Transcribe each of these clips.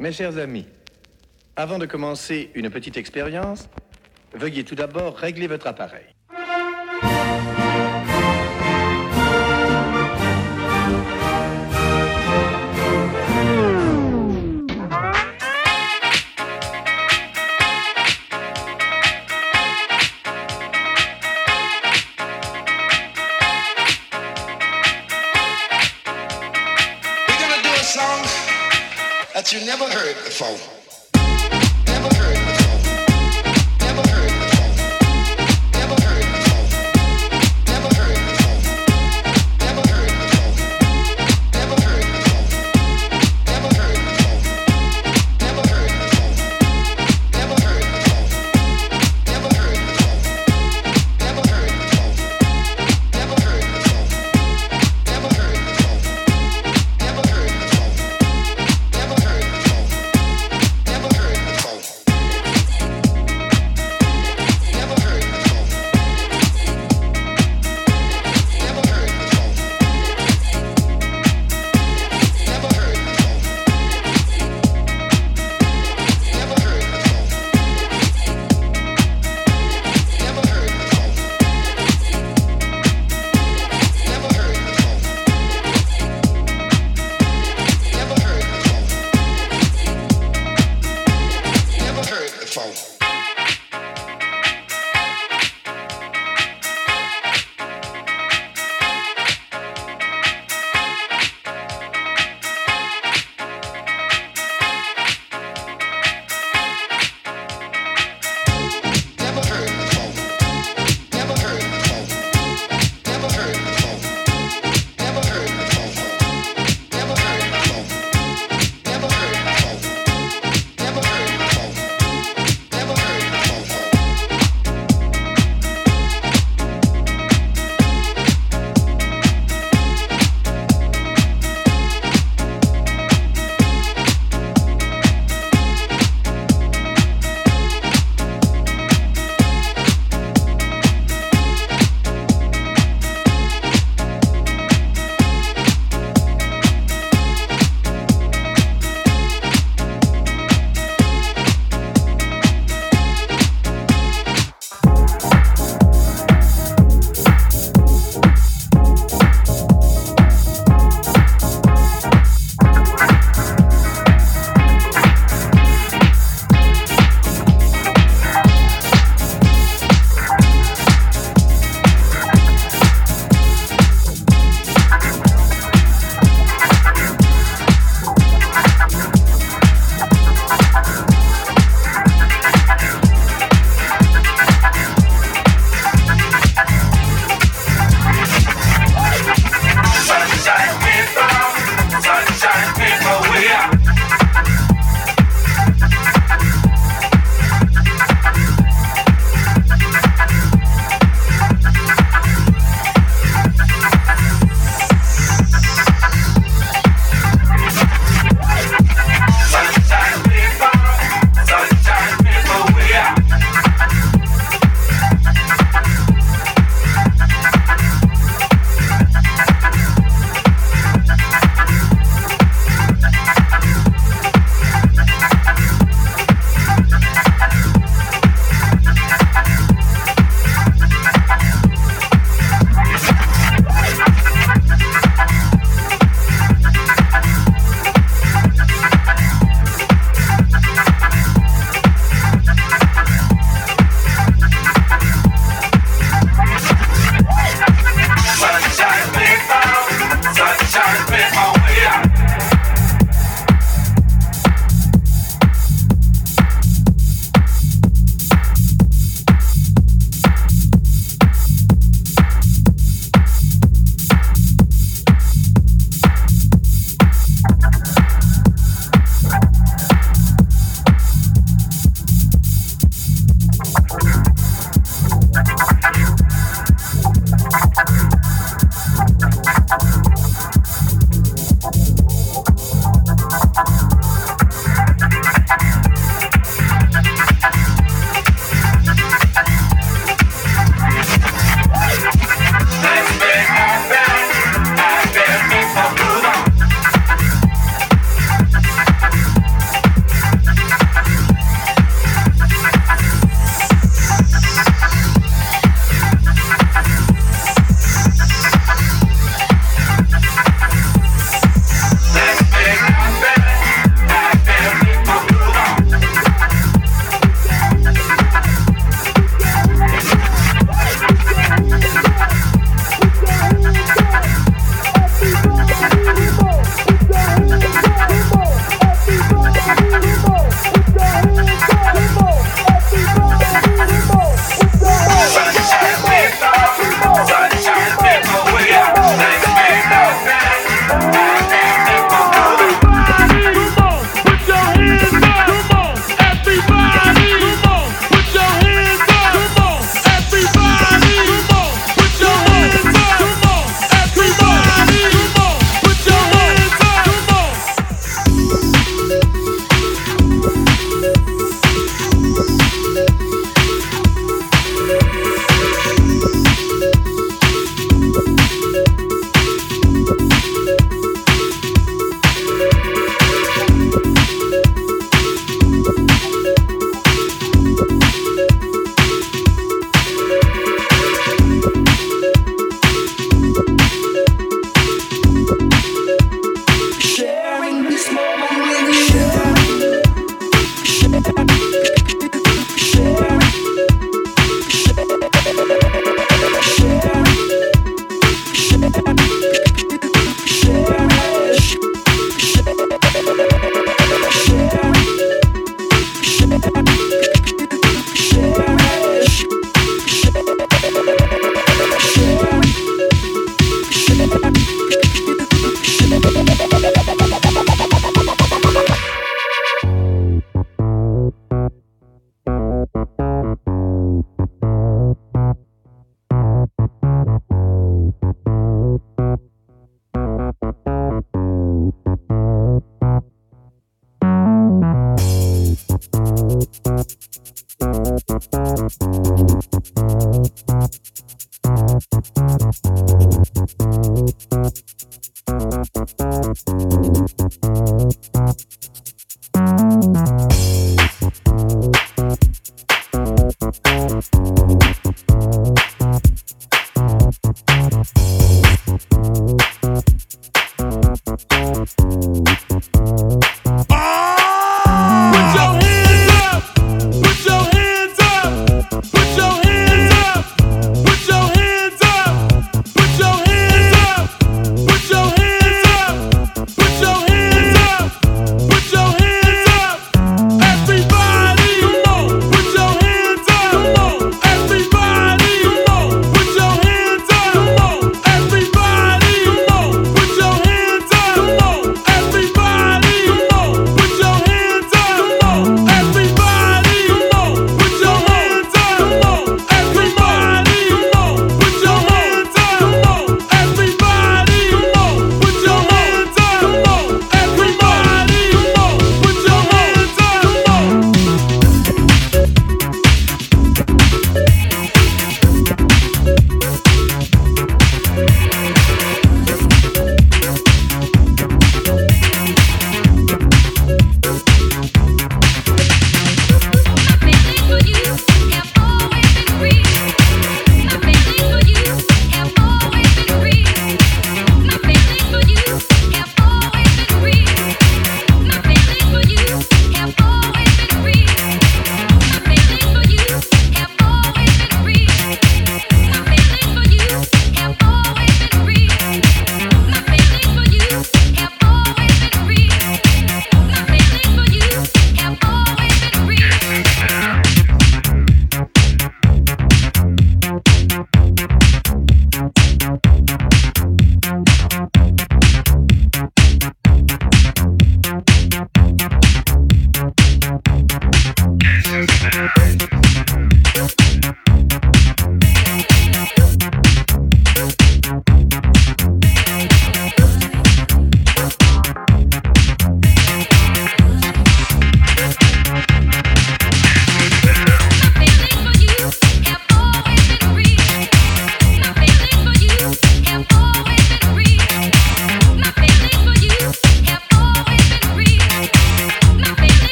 Mes chers amis, avant de commencer une petite expérience, veuillez tout d'abord régler votre appareil.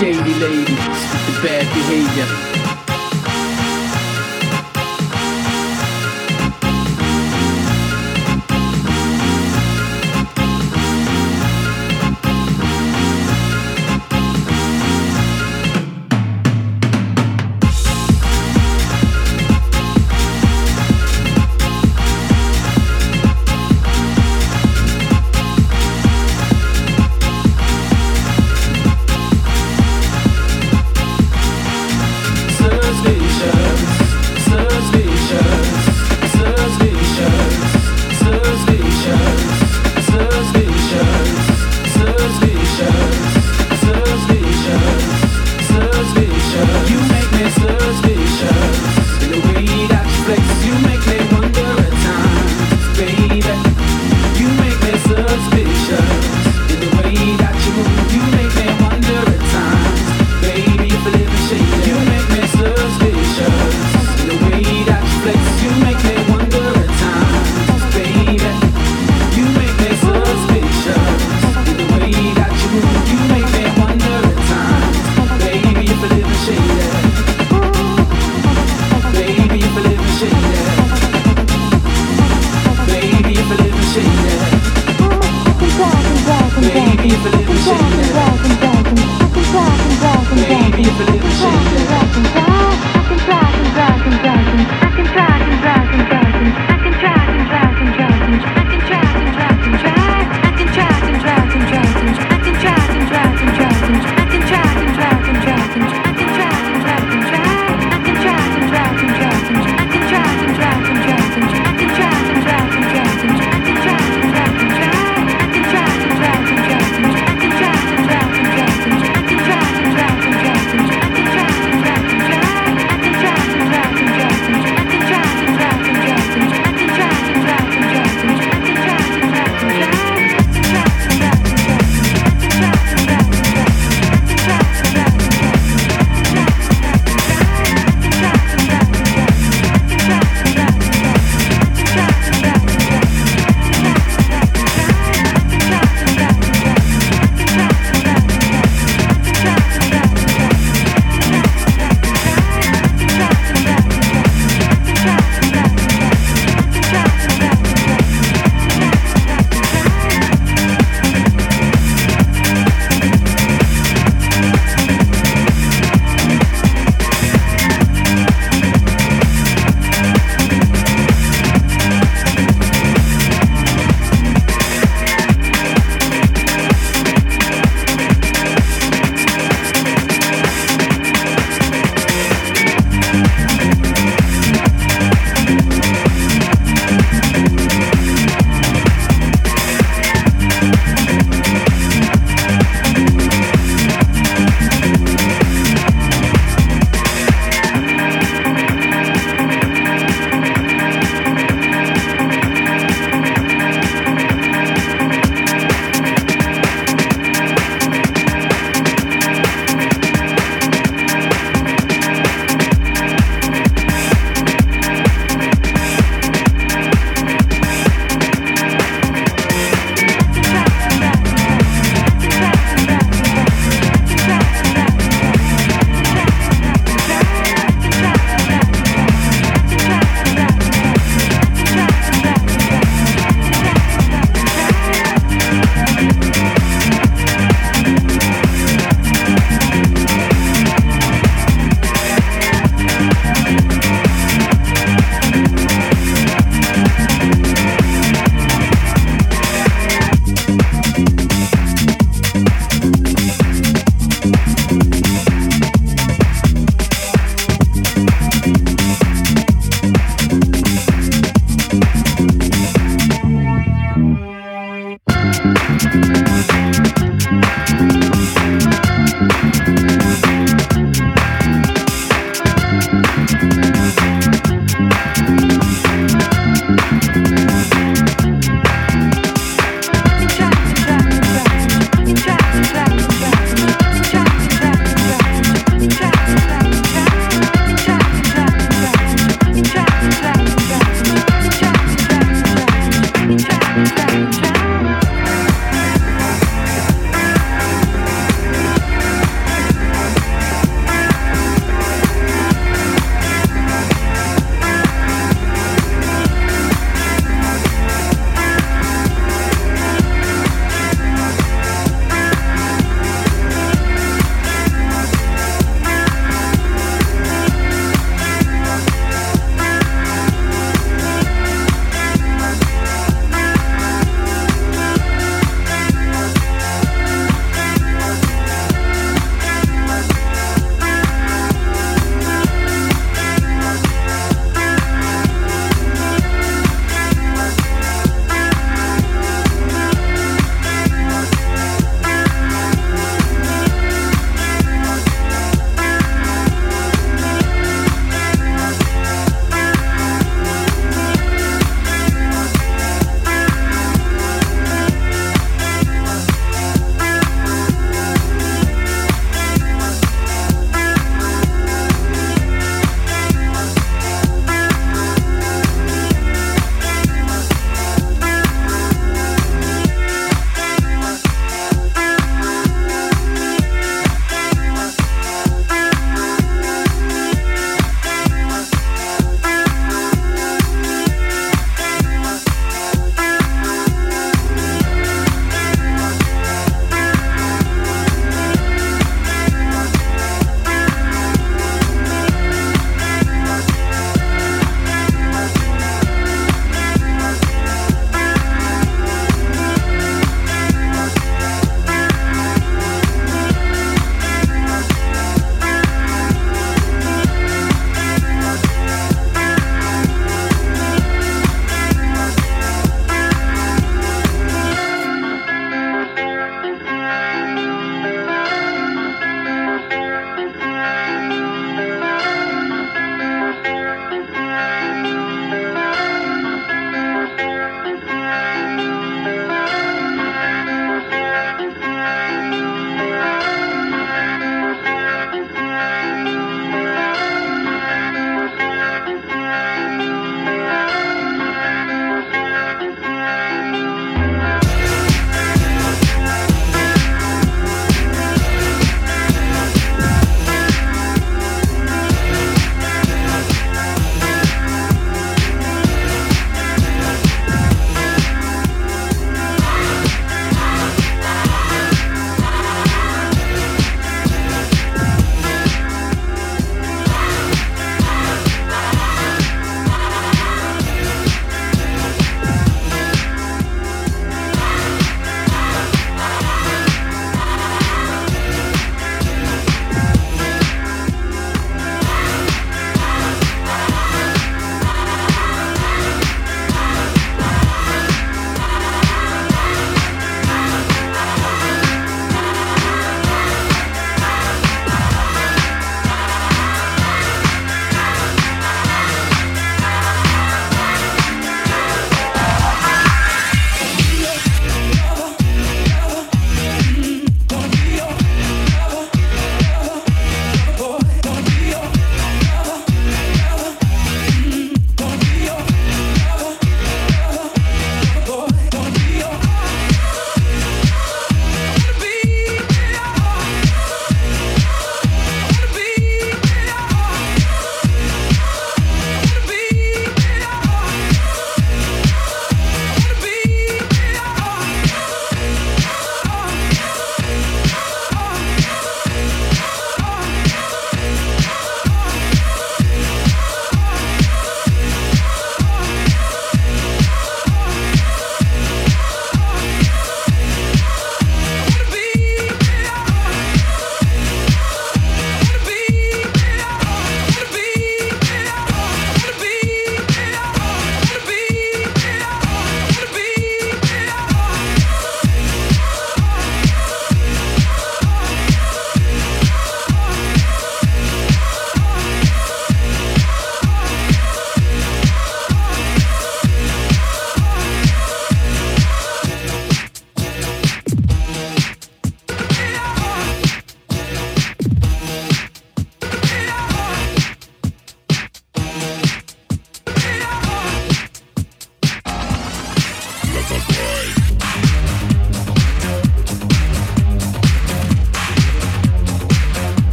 Shady ladies the bad behavior.